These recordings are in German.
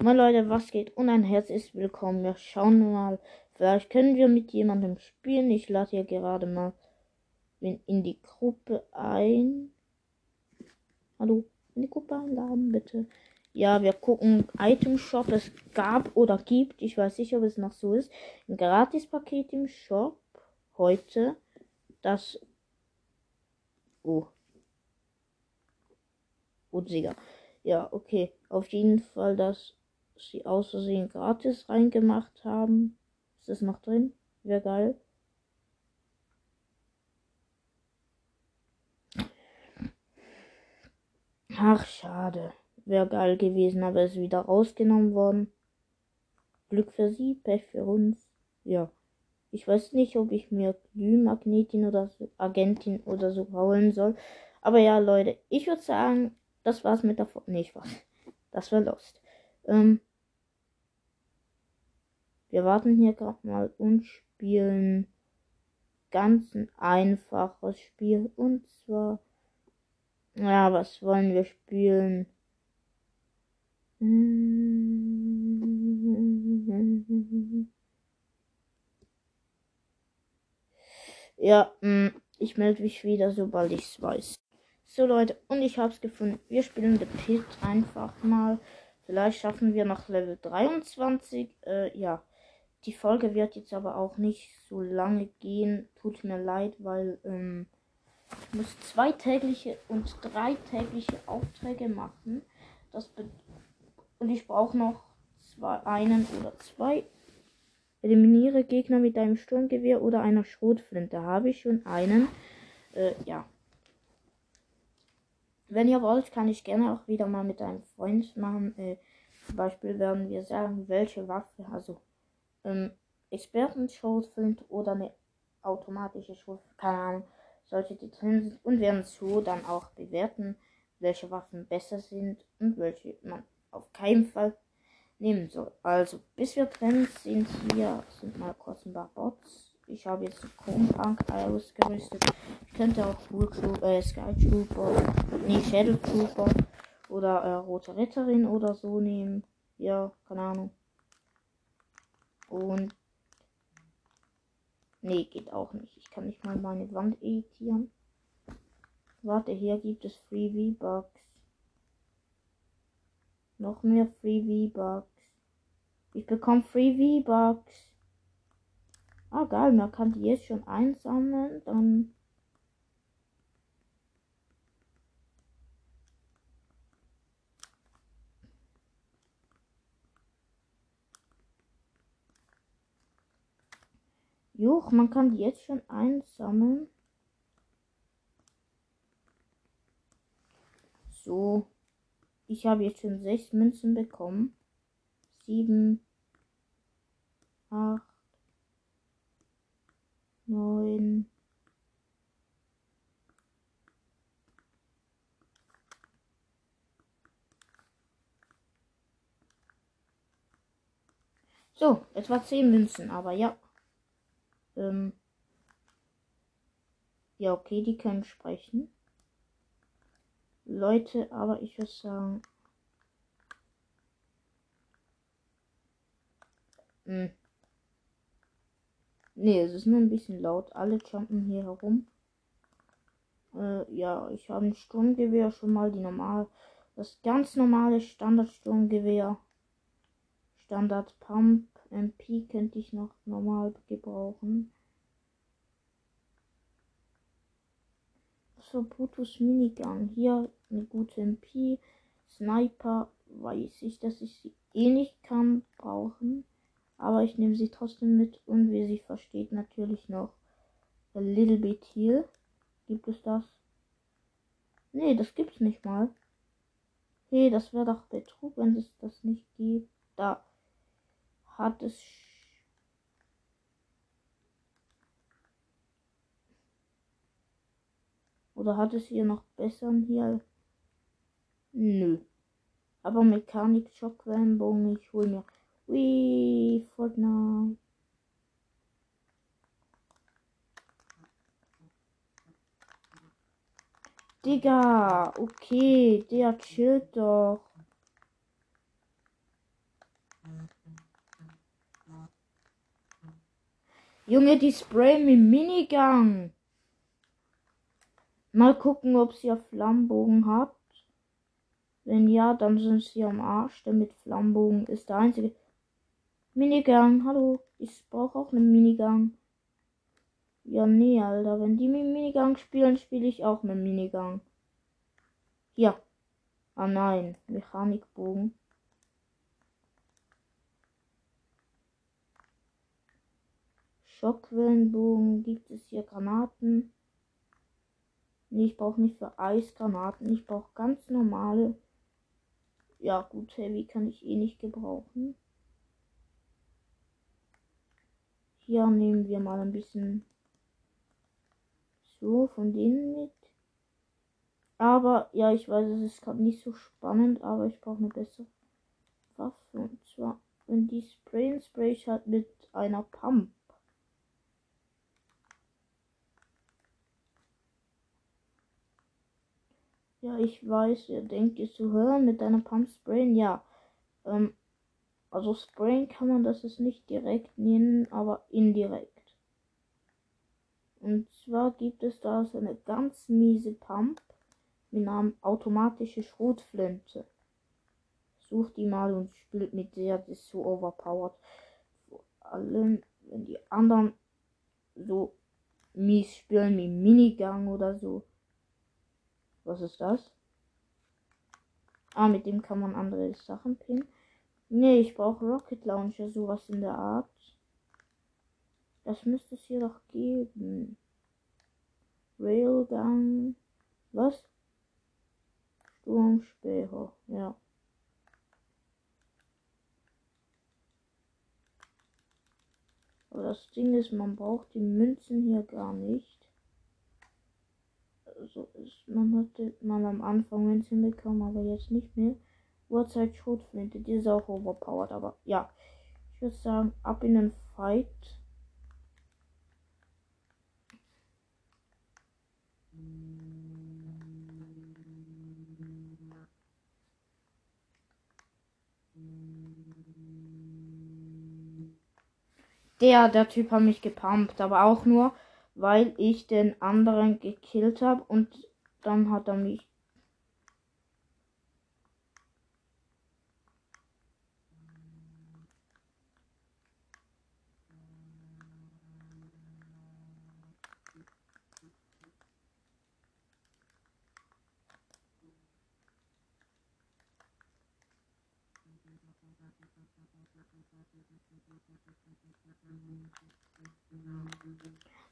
Moin Leute, was geht? Und ein herzliches Willkommen. Wir schauen mal. Vielleicht können wir mit jemandem spielen. Ich lade hier gerade mal in die Gruppe ein. Hallo, in die Gruppe einladen, bitte. Ja, wir gucken Item Shop. Es gab oder gibt, ich weiß nicht, ob es noch so ist, ein Gratis-Paket im Shop heute. Das. Oh. Oh. Ja, okay. Auf jeden Fall, dass sie aus Versehen gratis reingemacht haben. Ist das noch drin? Wäre geil. Ach, schade. Wäre geil gewesen, aber ist wieder rausgenommen worden. Glück für sie, Pech für uns. Ja. Ich weiß nicht, ob ich mir Glühmagnetin oder so, Agentin oder so holen soll. Aber ja, Leute, ich würde sagen, das war's mit der Folge. Nee, Spaß. Das war Lost. Ähm, wir warten hier gerade mal und spielen ganz ein einfaches Spiel. Und zwar, ja, was wollen wir spielen? Ja, mm, ich melde mich wieder, sobald ich es weiß. So Leute, und ich habe es gefunden. Wir spielen The Pit einfach mal. Vielleicht schaffen wir noch Level 23. Äh, ja. Die Folge wird jetzt aber auch nicht so lange gehen. Tut mir leid, weil ähm, ich muss zwei tägliche und drei tägliche Aufträge machen. Das und ich brauche noch zwei, einen oder zwei. Eliminiere Gegner mit einem Sturmgewehr oder einer Schrotflinte. Habe ich schon einen. Äh, ja. Wenn ihr wollt, kann ich gerne auch wieder mal mit einem Freund machen. Äh, zum Beispiel werden wir sagen, welche Waffe, also ähm, Experten-Schrotflinte oder eine automatische Schrotflinte, keine Ahnung, solche die drin sind und werden so dann auch bewerten, welche Waffen besser sind und welche man auf keinen Fall nehmen soll. Also, bis wir drin sind, hier sind mal kurz ein paar Bots. Ich habe jetzt Kronbank ausgerüstet. Ich könnte auch Full äh, Sky Trooper, nee, Shadow Trooper oder äh, Rote Ritterin oder so nehmen. Ja, keine Ahnung. Und. Nee, geht auch nicht. Ich kann nicht mal meine Wand editieren. Warte, hier gibt es Free V-Bucks. Noch mehr Free V-Bucks. Ich bekomme Free V-Bucks. Ah, geil, man kann die jetzt schon einsammeln, dann. Juch, man kann die jetzt schon einsammeln. So. Ich habe jetzt schon sechs Münzen bekommen. Sieben. Acht neun, So, etwa zehn Münzen, aber ja. Ähm ja, okay, die können sprechen. Leute, aber ich würde sagen. Hm. Nee, es ist nur ein bisschen laut. Alle jumpen hier herum. Äh, ja, ich habe ein Sturmgewehr schon mal die normal. Das ganz normale Standard-Sturmgewehr. Standard Pump MP könnte ich noch normal gebrauchen. So, Brutus Minigun. Hier eine gute MP. Sniper weiß ich, dass ich sie eh nicht kann brauchen. Aber ich nehme sie trotzdem mit und wie sie versteht natürlich noch a little bit here. Gibt es das? Nee, das gibt's nicht mal. Hey, das wäre doch Betrug, wenn es das nicht gibt. Da hat es Oder hat es hier noch besseren hier? Nö. Aber Mechanik Schockwellenbogen, ich hol mir Wee, Fortnite. Digga, okay, der chillt doch. Junge, die sprayen mit Minigang. Mal gucken, ob sie auf Flammenbogen hat. Wenn ja, dann sind sie am Arsch. Der mit Flammenbogen ist der einzige. Minigang, hallo. Ich brauche auch einen Minigang. Ja, nee, Alter. Wenn die mit Minigang spielen, spiele ich auch mit Minigang. Hier. Ah nein, Mechanikbogen. Schockwellenbogen gibt es hier Granaten. Nee, ich brauche nicht für Eisgranaten. Ich brauche ganz normale. Ja, gut, Heavy kann ich eh nicht gebrauchen. Hier nehmen wir mal ein bisschen so von denen mit. Aber ja, ich weiß, es ist gerade nicht so spannend, aber ich brauche eine bessere Waffe. Und zwar, wenn die sprayen, spray ich halt mit einer Pump. Ja, ich weiß, ihr denkt ihr zu hören mit deiner Pump sprayen. Ja, ähm, also sprayen kann man das ist nicht direkt nehmen, aber indirekt. Und zwar gibt es da so eine ganz miese Pump mit Namen automatische Schrotflinte. Sucht die mal und spielt mit der, das ist so overpowered. Vor allem, wenn die anderen so mies spielen wie Minigang oder so. Was ist das? Ah, mit dem kann man andere Sachen pinnen. Nee, ich brauche Rocket Launcher, sowas in der Art. Das müsste es hier doch geben. Railgun. Was? Sturmspäher. Ja. Aber das Ding ist, man braucht die Münzen hier gar nicht so ist. Man hatte mal am Anfang Münzen bekommen, aber jetzt nicht mehr. Uhrzeit Schrotflinte, die ist auch overpowered, aber ja. Ich würde sagen, ab in den Fight. Der, der Typ hat mich gepumpt, aber auch nur, weil ich den anderen gekillt habe und dann hat er mich.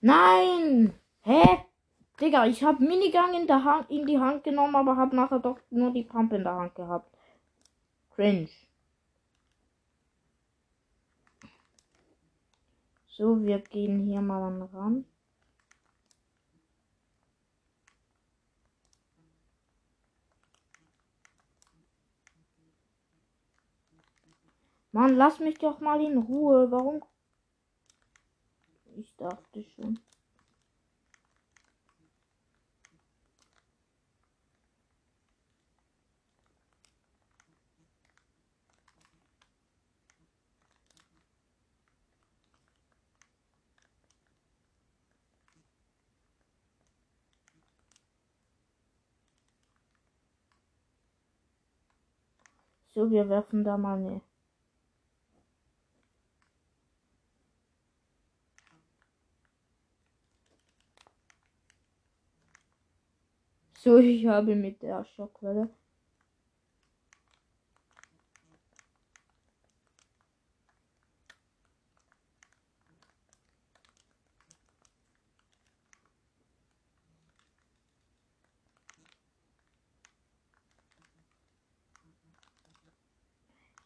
Nein! Hä? Digga, ich hab Minigang in, der Hand, in die Hand genommen, aber hab nachher doch nur die Pump in der Hand gehabt. Cringe. So, wir gehen hier mal an Rand. Mann, lass mich doch mal in Ruhe. Warum ich dachte schon. So, wir werfen da mal eine So, ich habe mit der Schockwelle.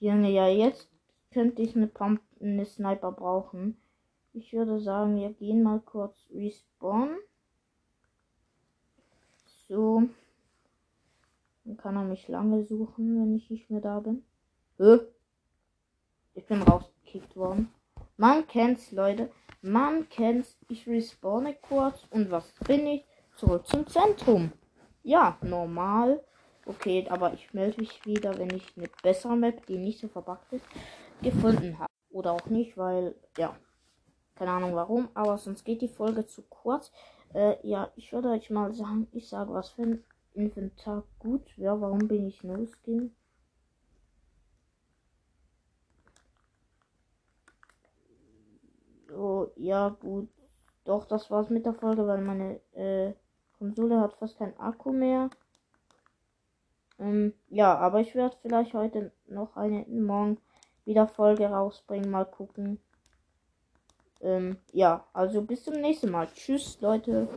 Junge, ja, jetzt könnte ich eine Pump, eine Sniper brauchen. Ich würde sagen, wir gehen mal kurz respawnen. So. Dann kann er mich lange suchen, wenn ich nicht mehr da bin. Hä? Ich bin rausgekickt worden. Man kennt's, Leute. Man kennt's. Ich respawne kurz. Und was bin ich? Zurück zum Zentrum. Ja, normal. Okay, aber ich melde mich wieder, wenn ich eine bessere Map, die nicht so verbuggt ist, gefunden habe. Oder auch nicht, weil, ja, keine Ahnung warum, aber sonst geht die Folge zu kurz. Äh, ja, ich würde euch mal sagen, ich sage, was für ein Inventar gut wäre. Warum bin ich No Skin? Oh, ja, gut. Doch, das war's mit der Folge, weil meine äh, Konsole hat fast kein Akku mehr. Ähm, ja, aber ich werde vielleicht heute noch eine morgen wieder Folge rausbringen. Mal gucken. Ähm, ja, also bis zum nächsten Mal. Tschüss, Leute.